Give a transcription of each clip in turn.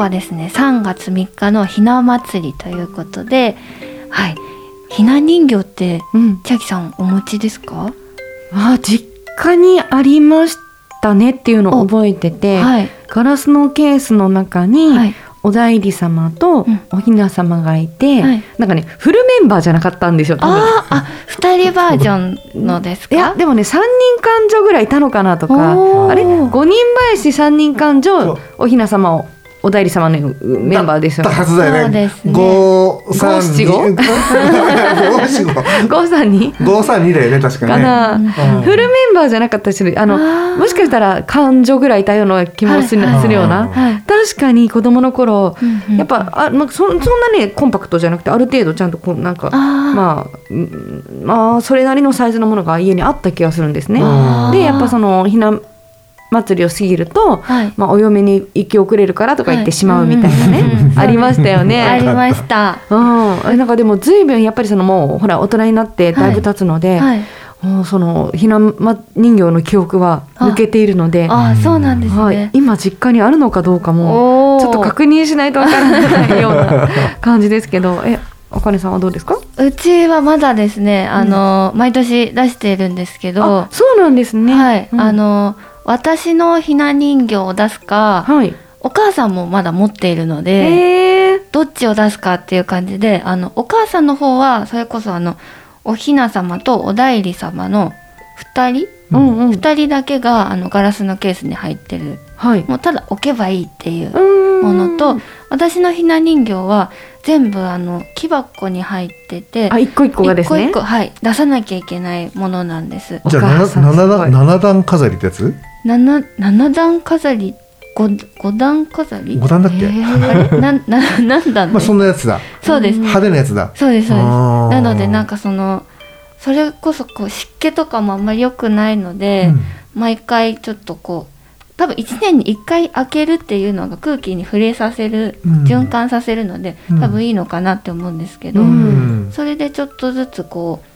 はですね、3月3日のひな祭りということで、はい、ひな人形ってうん、千秋さんお持ちですか？あ実家にありましたねっていうのを覚えてて、はい、ガラスのケースの中に、はい、お内裏様とうん。おひな様がいて、はい。なんかねフルメンバーじゃなかったんですよあーあ、二人バージョンのですか？いやでもね3人勘定ぐらいいたのかなとかあれ？5人林3人勘定おひな様をお代理様のメンバーですよだったはずだよね。五三二。五七五？五七五？5三に五三二だよね確かね。かな、うん。フルメンバーじゃなかったしあのもしかしたら勘定ぐらいいたような気もする,、はいはい。するような、はい。確かに子供の頃、うんうんやっぱあ、まあ、そそんなねコンパクトじゃなくてある程度ちゃんとこうなんかまあうんまあそれなりのサイズのものが家にあった気がするんですね。うんでやっぱそのひな祭りを過ぎると、はい。まあ、お嫁に行き遅れるからとか言ってしまうみたいなね、はいうん。ありましたよね。ありました。うん、なんかでも随分やっぱりそのもうほら大人になってだいぶ経つので、はい。もうそのひなま人形の記憶は抜けているので、あー、そうなんですはい。ね、。今実家にあるのかどうかもちょっと確認しないとわからないような感じですけどえあかねさんはどうですか？うちはまだですね、あの、毎年出しているんですけどあ、そうなんですね。はい、うん。あの私のひな人形を出すか、はい。お母さんもまだ持っているので、どっちを出すかっていう感じであのお母さんの方はそれこそあのおひな様とお代理様の2人、うんうん。2人だけがあのガラスのケースに入ってる。はい。もうただ置けばいいっていうもものと私のひな人形は全部あの木箱に入っててあ一個一個がですね。一個一個はい出さなきゃいけないものなんです。じゃあ段飾りってやつ？七七段飾り五五段飾り？五段だっけ？へーなんな何段まあそんなやつだ。そうです。派手なやつだ。そうですそうです。なのでなんかそのそれこそこう湿気とかもあんまり良くないので、毎回ちょっとこう多分1年に1回開けるっていうのが空気に触れさせる、うん。循環させるのでうん。多分いいのかなって思うんですけど、ううんん。それでちょっとずつこう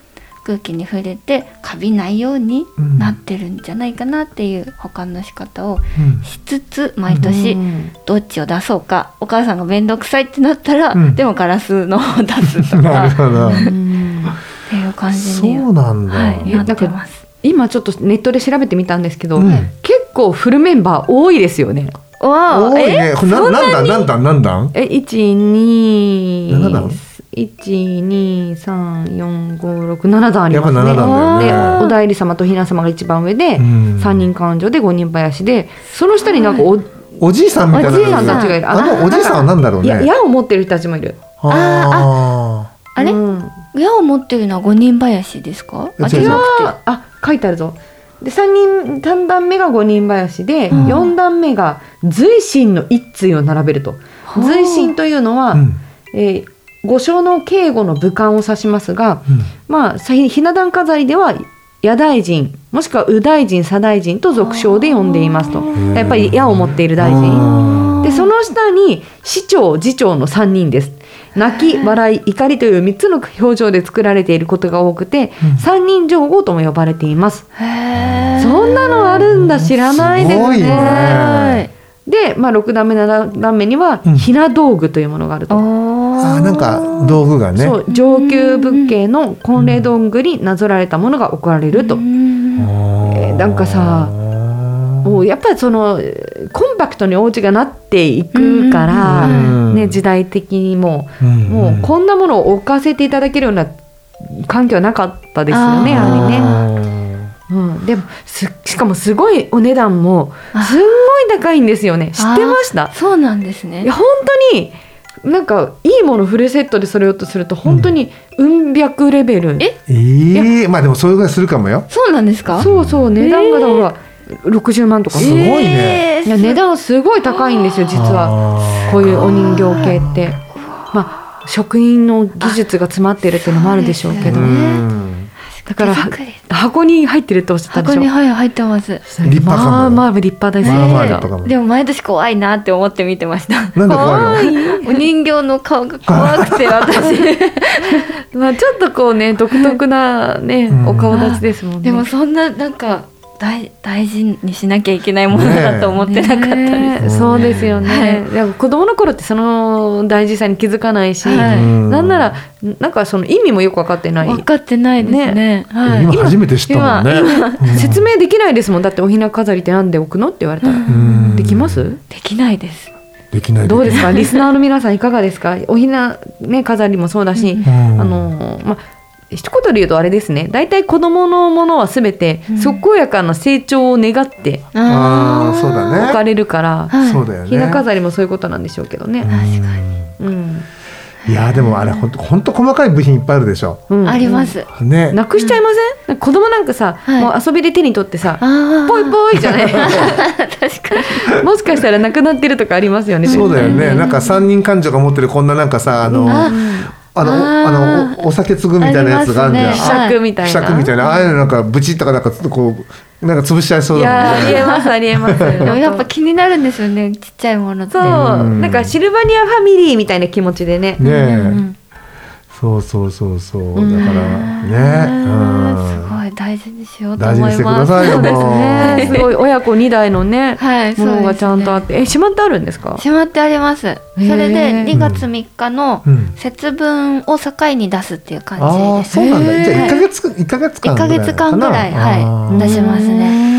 空気に触れてカビないようにうん。なってるんじゃないかなっていう保管の仕方をうんしつつ毎年うん。どっちを出そうかお母さんが面倒くさいってなったら、うん。でもガラスのを出すと なるかっていう感じそうになんだ。はい、なってます。今ちょっとネットで調べてみたんですけど、うん。結構フルメンバー多いですよね。わ多いね。な何段何段何段？え一二七段一二三四五六七段ありやっぱますね。七段だで。お代理様とひな様が一番上で、うん三人勘定で五人林でその下になんかお、おじいさんみたいな。おじいさんたちがいるあのおじいさんは何だろうね。や矢を持ってる人たちもいる。ああれ、うん矢を持ってるのは五人林ですか？あ、違くああ書いてあるぞ。で三人三段目が五人林でうん四、段目が随心の一対を並べると。はあ随心というのは、あ。うんえー五将の警護の武官を指しますが、うん。まあさひひな壇飾りでは矢大臣もしくは右大臣左大臣と俗称で呼んでいますと。ー。やっぱり矢を持っている大あ臣ー。でその下に市長次長の3人です。泣き笑い怒りという3つの表情で作られていることが多くて、うん。三人上皇とも呼ばれています。そんなのあるんだ知らないですね。ね。で、まあ、6段目7段目にはうん。ひな道具というものがあると、おあーなんか道具がね。そう上級仏系の婚礼道具になぞられたものが置かれると、うんえーなんかさもうやっぱりそのコンパクトにお家がなっていくから、うん。ね、時代的にも、うんもうこんなものを置かせていただけるような環境はなかったですよねやはりね。うん、でもすしかもすごいお値段もすんごい高いんですよね。知ってました？そうなんですね。いや本当になんかいいものフルセットでそれようとすると本当にうん。百レベル、え？ええまあでもそれぐらいするかもよ。そうなんですか？そう。そう値段がだから60万とか。すごいね。えーいや値段すごい高いんですよ実は。はこういうお人形系って。まあ職人の技術が詰まってるっていうのもあるでしょうけどね。うんだから箱に入ってるっておっしゃったでしょ？箱にはい入ってます。立派かも。まあまあ立派ですまあまあでも毎年怖いなって思って見てました。なんで怖いの？お人形の顔が怖くて私。まあちょっとこうね独特なね、うん。お顔立ちですもんね。でもそんななんか大大事にしなきゃいけないものだと思ってなかったです、ねえ。そうですよね、はでも子供の頃ってその大事さに気づかないし、はい。うん。なんならなんかその意味もよく分かってない。分かってないですね。はい。今初めて知ったもんね。うん。説明できないですもん。だっておひな飾りってなんで置くのって言われたら、うん。できます？できないです。できないどうですか？リスナーの皆さんいかがですか？おひな、ね、飾りもそうだし、うん。あのまあ一言で言うとあれですね。大体子供のものは全て健やかな成長を願ってああそうだね。置かれるから、はい。そうだよね。ひな飾りもそういうことなんでしょうけどね。うん。うん。いやでもあれ本当本当細かい部品いっぱいあるでしょ。うん。あります、ね。なくしちゃいません、子供なんかさ、はい。もう遊びで手に取ってさ、あポイポイじゃない？確かにもしかしたらなくなってるとかありますよねそうだよね。なんか三人感情が持ってるこんななんかさあのああのあのおお酒継ぐみたいなやつがあるじゃん。ね。ひしゃくみたいな。ひしゃくみたいな。ああいうのなんかブチッとかなんかこうなんか潰しちゃいそういやだもん。ねありえますありえます。でもやっぱ気になるんですよね。ちっちゃいものって。そう。うん。なんかシルバニアファミリーみたいな気持ちでね。ねうんうえん。そうそうそうそう。だからうんねすうん。ごい大事にしようと思います。大事にしてくださいよそうですごい親子2代のね、はいものがちゃんとあって、えしまってあるんですか？しまってあります。それでへー。2月3日のうん。節分を境に出すっていう感あじですあそうなんだ。じゃあ一ヶ月一ヶ月間1ヶ月間ぐらいはい出しますね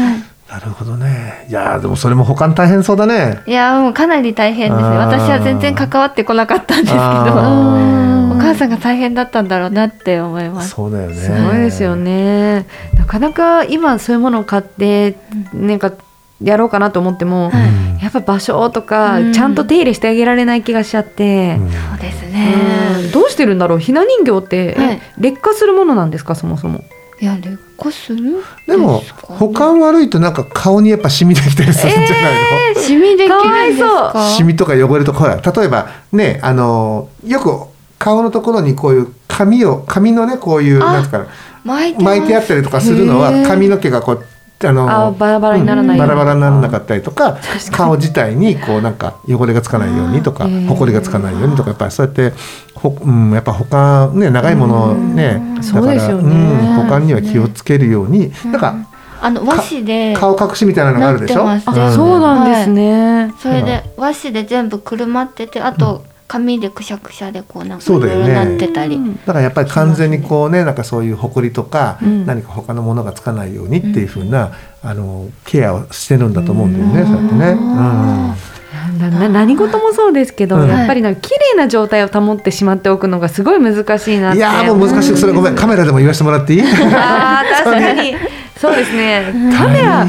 なるほどね。いやーでもそれも保管大変そうだね。いやもうかなり大変ですね。私は全然関わってこなかったんですけどあお母さんが大変だったんだろうなって思います。そうだよね。すごいですよね。なかなか今そういうものを買ってなんかやろうかなと思っても、はいうん。やっぱ場所とかうん。ちゃんと手入れしてあげられない気がしちゃって、うんそうですうん。ねどうしてるんだろう？ひな人形って、はい。劣化するものなんですか？そもそも。いや劣化する？でも保管悪いとなんか顔にやっぱシミできたりするんじゃないの、シミできるんですいそう。かシミとか汚れとかほら例えばねあのよく顔のところにこういう髪を髪のねこういうあなんつうかな巻いてあったりとかするのは髪の毛がこうあのあバラバラにならないように。バラバラにならなかったりとか顔自体にこうなんか汚れがつかないようにとかあーほこりがつかないようにとかやっぱりそうやってほ、うん、やっぱ保管ね長いものをねうん。だそうですよね。うん、保管には気をつけるようになんかあの和紙で顔隠しみたいなのがあるでしょ？あ、うん。そうなんですね、それで和紙で全部くるまっててあと紙でくしゃくしゃでこうなんかいそうだよね。ろいろなってたり、だからやっぱり完全にこうねなんかそういう埃とか、うん。何か他のものがつかないようにっていうふうな、あのケアをしてるんだと思うんだよね、そうやってね。なな何事もそうですけど、うんやっぱりなんか綺麗な状態を保ってしまっておくのがすごい難しいなって。いやーもう難しいそれごめん。カメラでも言わせてもらっていい？あー確かに。そうですね。カメラ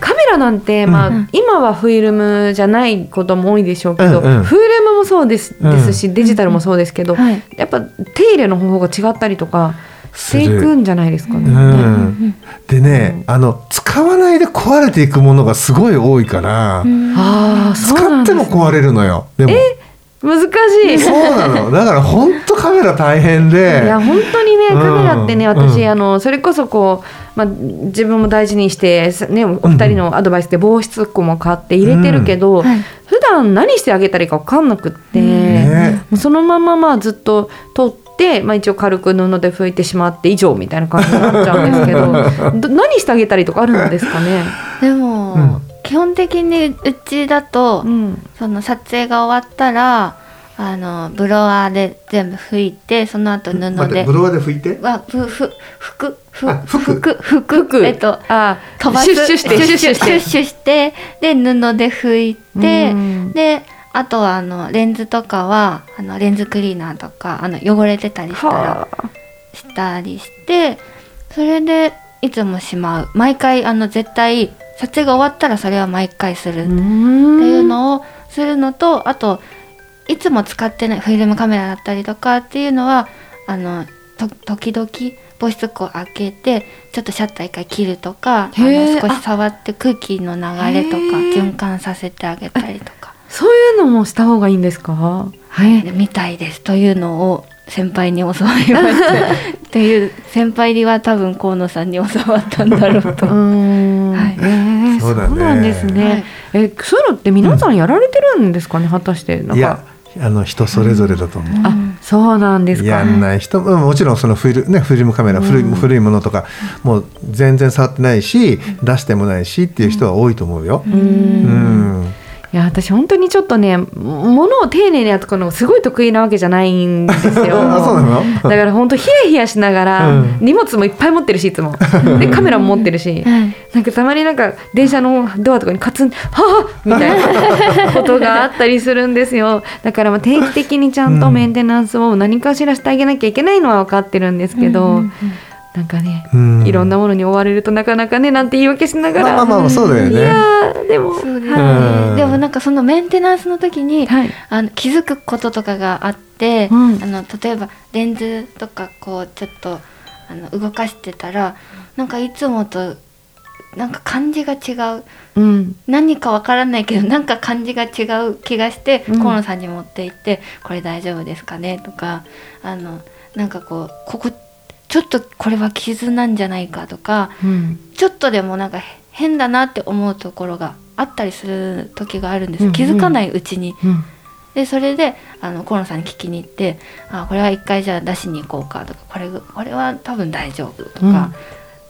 カメラなんて、まあ今はフィルムじゃないことも多いでしょうけど、うんうん。フィルムもそうです,、ですしデジタルもそうですけど、はい。やっぱ手入れの方法が違ったりとかしていくんじゃないですかね。うん、でねあの使わないで壊れていくものがすごい多いから、ああそう使っても壊れるのよ。でも。難しい。そうなの。だから本当カメラ大変で。いや本当にねうん。カメラってね、私、うん。あのそれこそこう、まあ、自分も大事にして、さね、お二人のアドバイスで防湿庫も買って入れてるけど、はい。普段何してあげたらいいか分かんなくって、ね。もうそのまままあずっと取って、まあ、一応軽く布で拭いてしまって以上みたいな感じになっちゃうんですけど ど何してあげたりとかあるんですかね？でも、うん。基本的にうちだと、うん。その撮影が終わったらあのブロワーで全部拭いてその後布で。ブロワーで拭いて？わふふ服ふあ服服服服えっとあ飛ばす。シュッシュして。シュッシュシュッシュして。シュッシュしてで布で拭いてうん。であとはあのレンズとかはあのレンズクリーナーとかあの汚れてたりしたらはあ。したりしてそれでいつもしまう。毎回あの絶対撮影が終わったらそれは毎回するっていうのをするのとあといつも使ってないフィルムカメラだったりとかっていうのはあのと時々防湿庫を開けてちょっとシャッター一回切るとかあの少し触って空気の流れとか循環させてあげたりとか。そういうのもした方がいいんですか？はい。でみたいですというのを先輩に教わりました っていう先輩には多分河野さんに教わったんだろうと。うはい。えーそうなんですね、はい。えそういうのって皆さんやられてるんですかね、果たしてなんか。いやあの人それぞれだと思う。あそうなんですか。やんない人ももちろんそのフィル,、ね、フィルムカメラ古い古いものとかもう全然触ってないし出してもないしっていう人は多いと思うよ。ううんんいや私本当にちょっとね物を丁寧に扱うのがすごい得意なわけじゃないんですよ。あそうなの？だから本当ヒヤヒヤしながら、うん。荷物もいっぱい持ってるしいつも。でカメラも持ってるし。はい。なんかたまになんか電車のドアとかにカツン「はあ!」みたいな ことがあったりするんですよ。だからまあ定期的にちゃんとメンテナンスを何かしらしてあげなきゃいけないのは分かってるんですけど、なんかね、うんいろんなものに追われるとなかなかねなんて言い訳しながら、まあまあまあそうだよいね。やーでも。そうですうんね。でもなんかそのメンテナンスの時に、はい。あの気づくこととかがあって、うん。あの例えばレンズとかこうちょっとあの動かしてたらなんかいつもとなんか感じが違う。うん。何かわからないけどなんか感じが違う気がして、うん。河野さんに持って行って「これ大丈夫ですかね?」とかあのなんかこうここちょっとこれは傷なんじゃないかとかうん。ちょっとでもなんか変だなって思うところがあったりする時があるんです、うんうん気づかないうちに。うん。でそれであの河野さんに聞きに行って「あこれは一回じゃあ出しに行こうか」とか「これこれは多分大丈夫」とか、うん。っ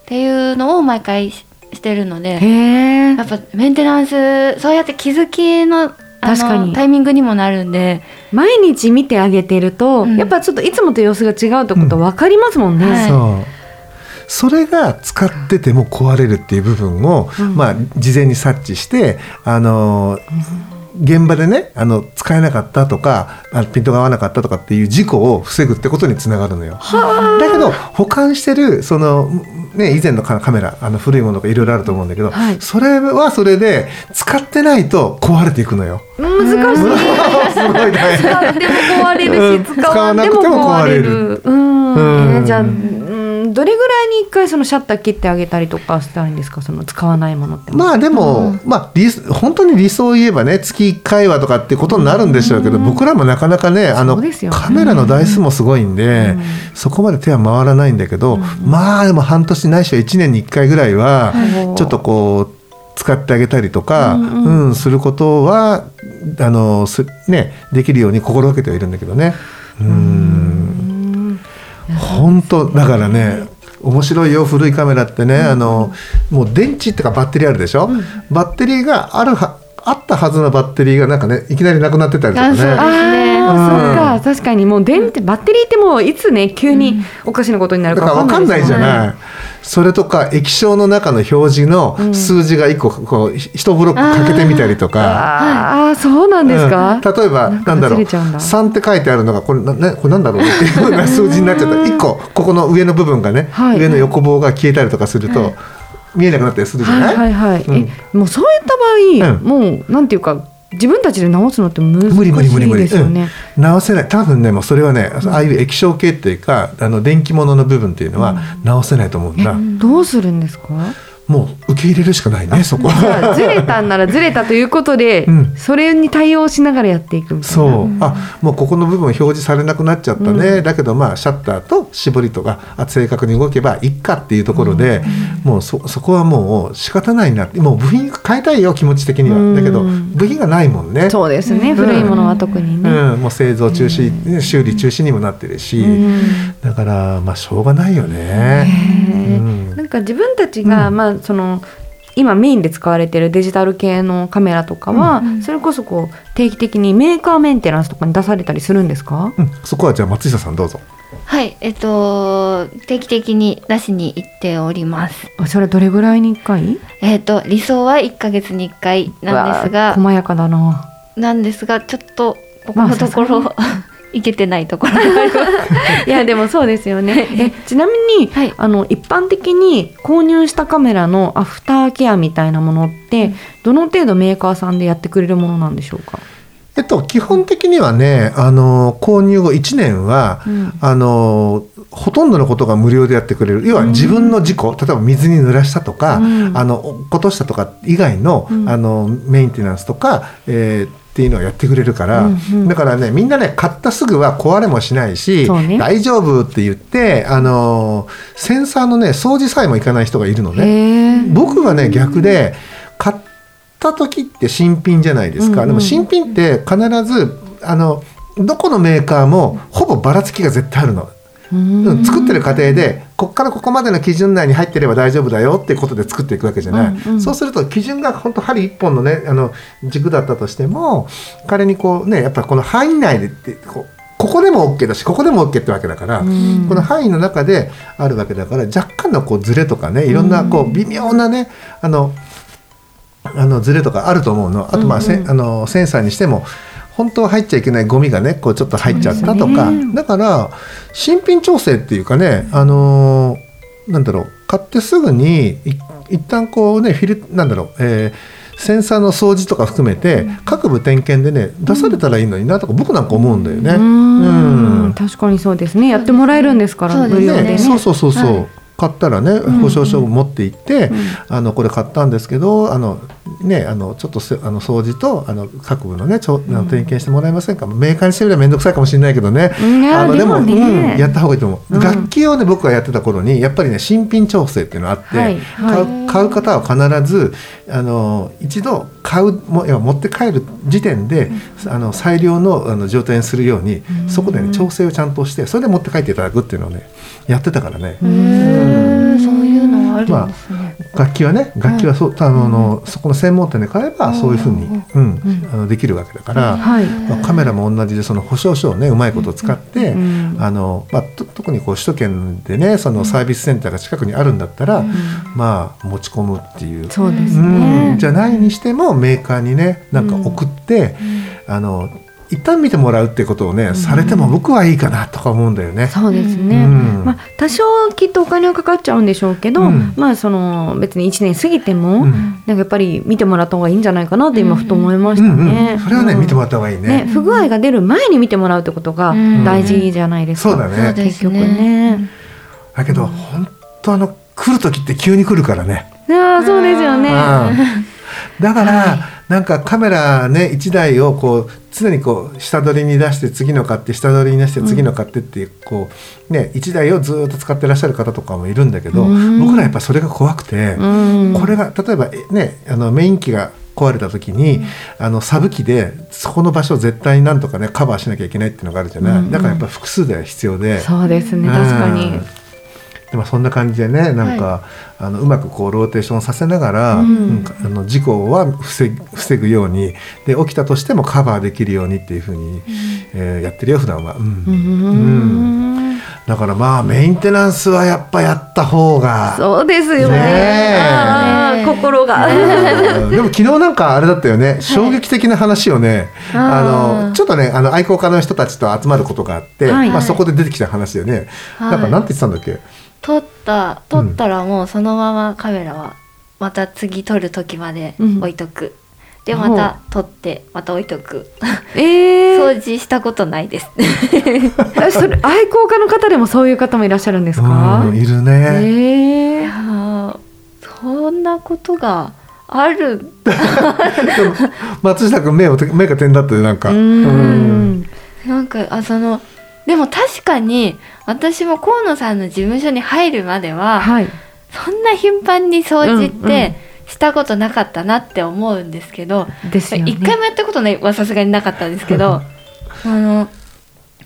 ていうのを毎回ししてるので。やっぱメンテナンスそうやって気づきのあ確かに。のタイミングにもなるんで。毎日見てあげてると、うん。やっぱちょっといつもと様子が違うってこと分かりますもんね。はいそう。それが使ってても壊れるっていう部分を、うん。まあ、事前に察知して、あの現場でねあの使えなかったとかあピントが合わなかったとかっていう事故を防ぐってことにつながるのよ。だけど保管してるその、ね、以前のカカメラあの古いものがいろいろあると思うんだけど、はい。それはそれで使ってないと壊れていくのよ。難しい。すごい大使変っても壊れるし、うん。使わんでも壊れる。うん、うん。えーじゃどれぐらいに一回そのシャッター切ってあげたりとかしたらいいんですか、その使わないものって。まあでも、まあ理本当に理想を言えばね月1回はとかってことになるんでしょうけど、僕らもなかなかねあのそうですよね。カメラの台数もすごいんで、うん。そこまで手は回らないんだけど、まあでも半年ないしは1年に1回ぐらいははい。ちょっとこう使ってあげたりとか、ううん。んすることはあのすねできるように心がけてはいるんだけどね。うんうん本当だからね面白いよ古いカメラってね、あのもう電池っていうかバッテリーあるでしょ、バッテリーがあるはあったはずのバッテリーがなんかねいきなりなくなってたりとかあそうね。ああ、うん。そっか確かにもう電池バッテリーってもういつね急におかしなことになるだか分かんないじゃいない、それとか液晶の中の表示の数字が1個こう一ブロックかけてみたりとか。ああそうなんですか、うん。例えばなんだろう。ずれちゃうんだ。3って書いてあるのがこれななこれなんだろう？ねっていうような数字になっちゃった。1個ここの上の部分がね、はい。上の横棒が消えたりとかすると、見えなくなったりするじゃな、はいいはいはい、うん。えもうそういった場合、うん。もうなんていうか自分たちで直すのって難し無理無理無理無い理。ですよね。直せない。多分ねもうそれはね、ああいう液晶系っていうかあの電気物の部分っていうのは直せないと思うんだ、どうするんですか？もう受け入れるしかないねそこは。あずれたんならずれたということで、うん。それに対応しながらやっていくみたいな。そう、あもうここの部分表示されなくなっちゃったね、だけどまあシャッターと絞りとかあ正確に動けばいっかっていうところで、もうそそこはもう仕方ないなってもう部品変えたいよ気持ち的には、うん。だけど部品がないもんね。そうですね、古いものは特にね。うん、もう製造中止、ね修理中止にもなってるし、うん。だからまあしょうがないよね。なんか自分たちが、まあその今メインで使われてるデジタル系のカメラとかは、それこそこう定期的にメーカーメンテナンスとかに出されたりするんですか？うん、そこはじゃあ松下さんどうぞ。はい。えっと定期的に出しに行っております。あそれどれぐらいに一回？えっと理想は1ヶ月に1回なんですが。細やかだな。なんですがちょっとここのところ、まあいけてないところがあります。いやでもそうですよね。えちなみに、はい。あの一般的に購入したカメラのアフターケアみたいなものって、どの程度メーカーさんでやってくれるものなんでしょうか？えっと、基本的にはね、あの、購入後1年は、うん。あの、ほとんどのことが無料でやってくれる。要は自分の事故、例えば水に濡らしたとか、うん。あの、落っことしたとか以外の、うん。あの、メンテナンスとか、えーっていうのをやってくれるから、うんうん。だからねみんなね買ったすぐは壊れもしないし、ね。大丈夫って言ってあのセンサーのね掃除さえもいかない人がいるのね。僕はね逆で買った時って新品じゃないですか、うんうん。でも新品って必ずあのどこのメーカーもほぼばらつきが絶対あるの。うん。作ってる過程でここからここまでの基準内に入ってれば大丈夫だよってことで作っていくわけじゃない、うんうん。そうすると基準が本当針一本のねあの軸だったとしても彼にこうねやっぱこの範囲内でってこうここでも OK だしここでも OK ってわけだから、うん。この範囲の中であるわけだから若干のこうズレとかねいろんなこう微妙なねあのあのズレとかあると思うの。あとまあ,せ、うんうん。あのセンサーにしても本当は入っちゃいけないゴミがねこうちょっと入っちゃったとか、ねだから新品調整っていうかねあのーなんだろう買ってすぐにい一旦こうねフィルなんだろう、えーセンサーの掃除とか含めて各部点検でね出されたらいいのになとか僕なんか思うんだよね。うん。うん。確かにそうですね。やってもらえるんですから、無料でね。ね、そうそうそうそう、はい。買ったらね保証書を持って行って、うん。あのこれ買ったんですけどあのねあのちょっとせあの掃除とあの各部のねちょあの点検してもらえませんか、メーカーにしてみれば面倒くさいかもしれないけどね、あのでもね。うん、やった方がいいと思う、うん。楽器をね僕がやってた頃にやっぱりね新品調整っていうのがあって、はい。はい。買う買う方は必ずあの一度買うも持って帰る時点で、あの最良のあの状態にするように、そこでね調整をちゃんとしてそれで持って帰っていただくっていうのをねやってたからね。そういうのはあるんですね、楽器はね楽器はそう、あのそこの専門店で買えばそういうふうに、うん。あのできるわけだから、はい。まあ、カメラも同じでその保証書をねうまいこと使って、うん。あのまあ、と特にこう首都圏でねそのサービスセンターが近くにあるんだったら、まあ持ち込むっていう。そうですうん。ね。じゃないにしてもメーカーにねなんか送って、あの一旦見てもらうってことをね、されても僕はいいかなとか思うんだよね。そうですね、うんまあ、多少きっとお金はかかっちゃうんでしょうけど、うんまあその別に1年過ぎても、うんなんかやっぱり見てもらった方がいいんじゃないかなって今ふと思いましたうんね。うん、それはね、うん見てもらった方がいいね。ね不具合が出る前に見てもらうってことがうん大事じゃないですか。そうだねそうです結局ね。だけど、本当あの来る時って急に来るからね。ああそうですよね。うんだから、なんかカメラね1台をこう常にこう下取りに出して次の買って下取りに出して次の買ってっていう、こうね1台をずっと使ってらっしゃる方とかもいるんだけど、うん。僕らやっぱそれが怖くて、うん。これが例えばえねあのメイン機が壊れた時に、あのサブ機でそこの場所を絶対になんとかねカバーしなきゃいけないっていうのがあるじゃない、うん。だからやっぱ複数台必要で。そうですね。確かに。うんでもそんな感じでねなんか、あのうまくこうローテーションさせながら、うん。うんあの事故は防ぐ防ぐようにで起きたとしてもカバーできるようにっていうふうに、えーやってるよ普段は、うん。うん。だからまあメンテナンスはやっぱやった方が。そうですよね。ね心が。うん。でも昨日なんかあれだったよね。衝撃的な話をね、ああーのちょっとねあの愛好家の人たちと集まることがあって、はい。まあ、そこで出てきた話だよね、はい。なんかなんて言ってたんだっけ？撮った撮ったらもうそのままカメラはまた次撮る時までうん。置いとく、でまた撮ってまた置いとく。えー、掃除したことないです。あそれ愛好家の方でもそういう方もいらっしゃるんですか？うん、いるえね、ーあーそんなことがある。松下君目を目が点だってなんか。ううんん。なんかあそのでも確かに私も河野さんの事務所に入るまでは、はい。そんな頻繁に掃除っうんうん。てしたことなかったなって思うんですけど、ですよね。一回もやったことないはさすがになかったんですけどあの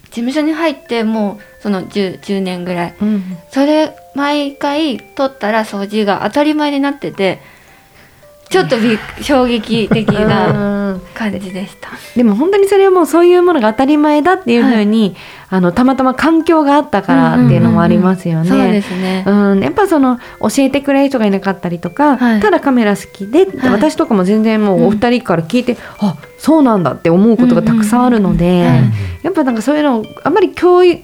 事務所に入ってもうその 10, 10年ぐらい。うん。それ毎回取ったら掃除が当たり前になっててちょっとびっ衝撃的なうん感じでした。でも本当にそれはもうそういうものが当たり前だっていうふうに、あのたまたま環境があったからっていうのもありますよね。そうですね。うん、やっぱその教えてくれる人がいなかったりとか、はいただカメラ好きで、はい私とかも全然もうお二人から聞いて、あそうなんだって思うことがたくさんあるので、うんうんうんはいやっぱなんかそういうのをあんまり共有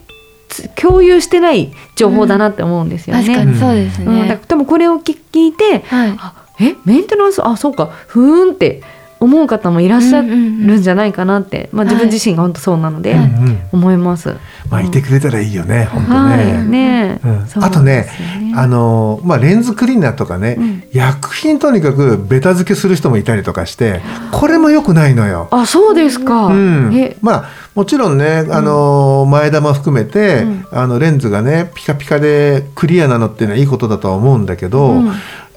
つ共有してない情報だなって思うんですよね。確かにそうですうん、だからね。多分これを聞聞いて、はい。あえメンテナンス？あそうか。ふーんって思う方もいらっしゃるんじゃないかなって、まあ、自分自身が本当そうなので、うんうん。思います。まあいてくれたらいいよね、本当はいね。ねうん。そうあとねあのまあ、レンズクリーナーとかね、うん。薬品とにかくベタ付けする人もいたりとかしてこれも良くないのよ。あそうですか。うん。え、まあもちろんね、あの前玉含めて、うん。あのレンズがねピカピカでクリアなのっていうのはいいことだとは思うんだけど、うん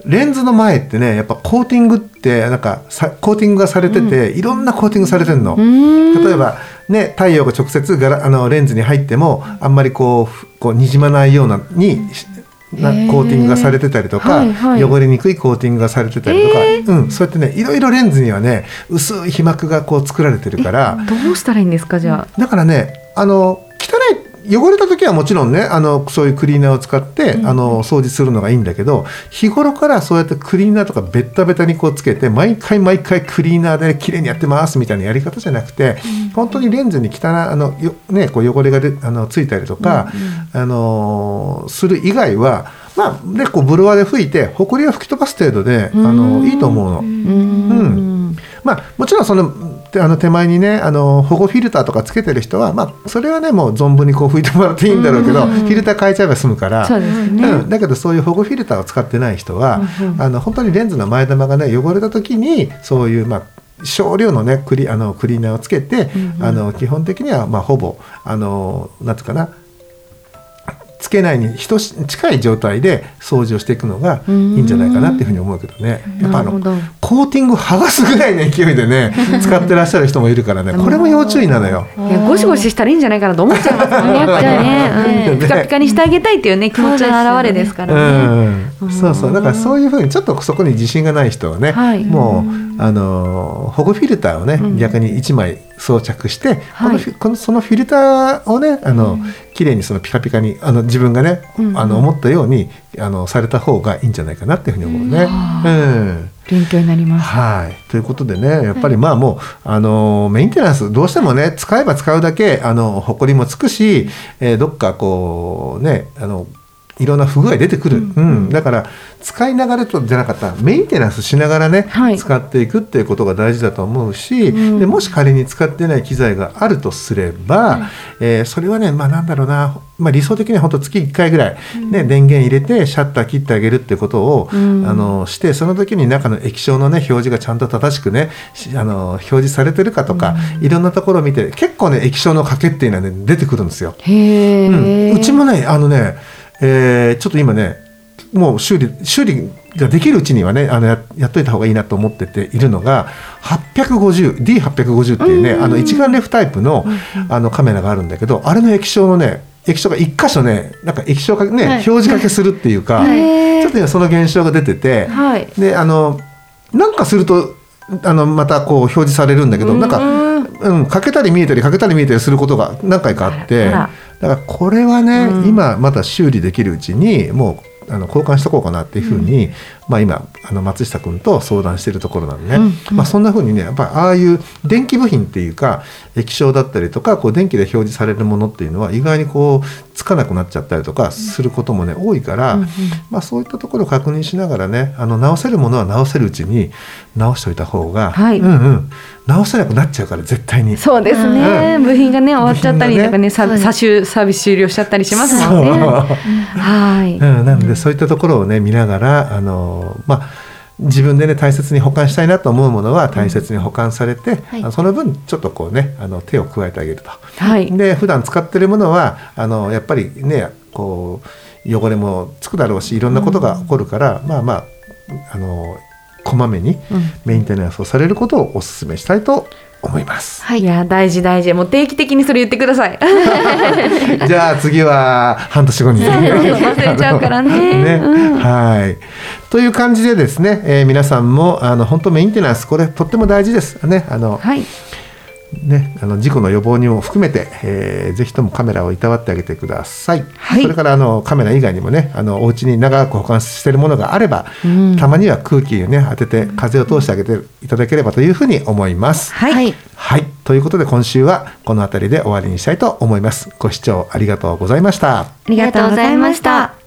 レンズの前ってねやっぱコーティングってなんかさコーティングがされてて、いろんなコーティングされてるの。うん。例えば、ね、太陽が直接ガラあのレンズに入ってもあんまりこうふこうにじまないようなにしなコーティングがされてたりとか、はいはい。汚れにくいコーティングがされてたりとか、うん、そうやってねいろいろレンズにはね薄い皮膜がこう作られてるからどうしたらいいんですかじゃあ。だからねあの汚い汚れた時はもちろんねあのそういうクリーナーを使って、あの掃除するのがいいんだけど日頃からそうやってクリーナーとかベッタベタにこうつけて毎回毎回クリーナーで綺麗にやってますみたいなやり方じゃなくて、本当にレンズに汚いあのよ、ね、こう汚れがであのついたりとか、あのする以外はまあでこうブロワーで拭いてほこりを吹き飛ばす程度であのいいと思うの。うん。まあ、もちろんそのてあの手前にねあの保護フィルターとかつけてる人は、まあ、それはねもう存分にこう拭いてもらっていいんだろうけど、フィルター変えちゃえば済むから。そうね。うん、だけどそういう保護フィルターを使ってない人は、うんうんあの本当にレンズの前玉がね汚れた時にそういうまあ少量のねクリあのクリーナーをつけて、あの基本的にはまあほぼあのなうかなつけないに等し近い状態で掃除をしていくのがいいんじゃないかなっていうふうに思うけどね。やっぱあのコーティング剥がすぐらいの勢いでね 使ってらっしゃる人もいるからねこれも要注意なのよ。ゴシゴシしたらいいんじゃないかなと思っちゃいますね。ピカピカにしてあげたいっていうね。気持ちの表れですからね。うん、そうそう。だからそういうふうにちょっとそこに自信がない人はね、はい。もうあの保護フィルターをね、逆に1枚装着して、このフィこのそのフィルターをねあの、綺麗にそのピカピカにあの自分がね、あの思ったようにあのされた方がいいんじゃないかなっていうふうに思うね。うん。勉強になります。はい、ということでねやっぱりまあもう、あのメンテナンスどうしてもね使えば使うだけあの埃もつくし、えーどっかこうねあのいろんな不具合出てくる、うん。だから使いながらとじゃなかった。メンテナンスしながらね、はい。使っていくっていうことが大事だと思うし、うん。でもし仮に使ってない機材があるとすれば、えーそれはねまあなんだろうな、まあ、理想的には本当月1回ぐらい、ね電源入れてシャッター切ってあげるってことを、うん。あのしてその時に中の液晶のね表示がちゃんと正しくねしあの表示されてるかとか、いろんなところを見て結構ね液晶の賭けっていうのはね出てくるんですよ。へうん。え、うちもねあのね、えーちょっと今ねもう修理修理ができるうちにはねあのややっといた方がいいなと思ってているのが 850D850 っていうね、あの一眼レフタイプの,、あのカメラがあるんだけどあれの液晶のね液晶が一箇所ねなんか液晶がね、はい。表示かけするっていうか、ちょっと今その現象が出てて、はい。であのなんかするとあのまたこう表示されるんだけど、なんか、うん、かけたり見えたりかけたり見えたりすることが何回かあってだからこれはね、今まだ修理できるうちにもうあの交換しとこうかなっていうふうに、まあ、今あの松下君と相談してるところなんでね、まあ、そんなふうにねやっぱりああいう電気部品っていうか液晶だったりとかこう電気で表示されるものっていうのは意外にこうつかなくなっちゃったりとかすることもね多いから、まあ、そういったところを確認しながらねあの直せるものは直せるうちに直しておいた方が、はい。うんうん、直せなくなっちゃうから絶対に。そうですね、部品がね終わっちゃったりとかね部さ差しサービス終了しちゃったりしますもんね。はい。うん、なのでそういったところをね見ながらあのまあ自分でね大切に保管したいなと思うものは大切に保管されて、はいあのその分ちょっとこうねあの手を加えてあげると。はい。で普段使ってるものはあのやっぱりねこう汚れもつくだろうしいろんなことが起こるから、まあまああのこまめにメンテナンスをされることをお勧めしたいと思います。はい。いや大事大事。もう定期的にそれ言ってください。じゃあ次は半年後に。忘れちゃうからね。ね。うん。はい。という感じでですね、えー皆さんもあの本当メンテナンスこれとっても大事です。ね。あの、はいね、あの事故の予防にも含めて、えーぜひともカメラをいたわってあげてください。はいそれからあのカメラ以外にもね、あのお家に長く保管しているものがあれば、うんたまには空気をね当てて風を通してあげていただければというふうに思います。はい、はいはい、ということで今週はこの辺りで終わりにしたいと思います。ご視聴ありがとうございました。ありがとうございました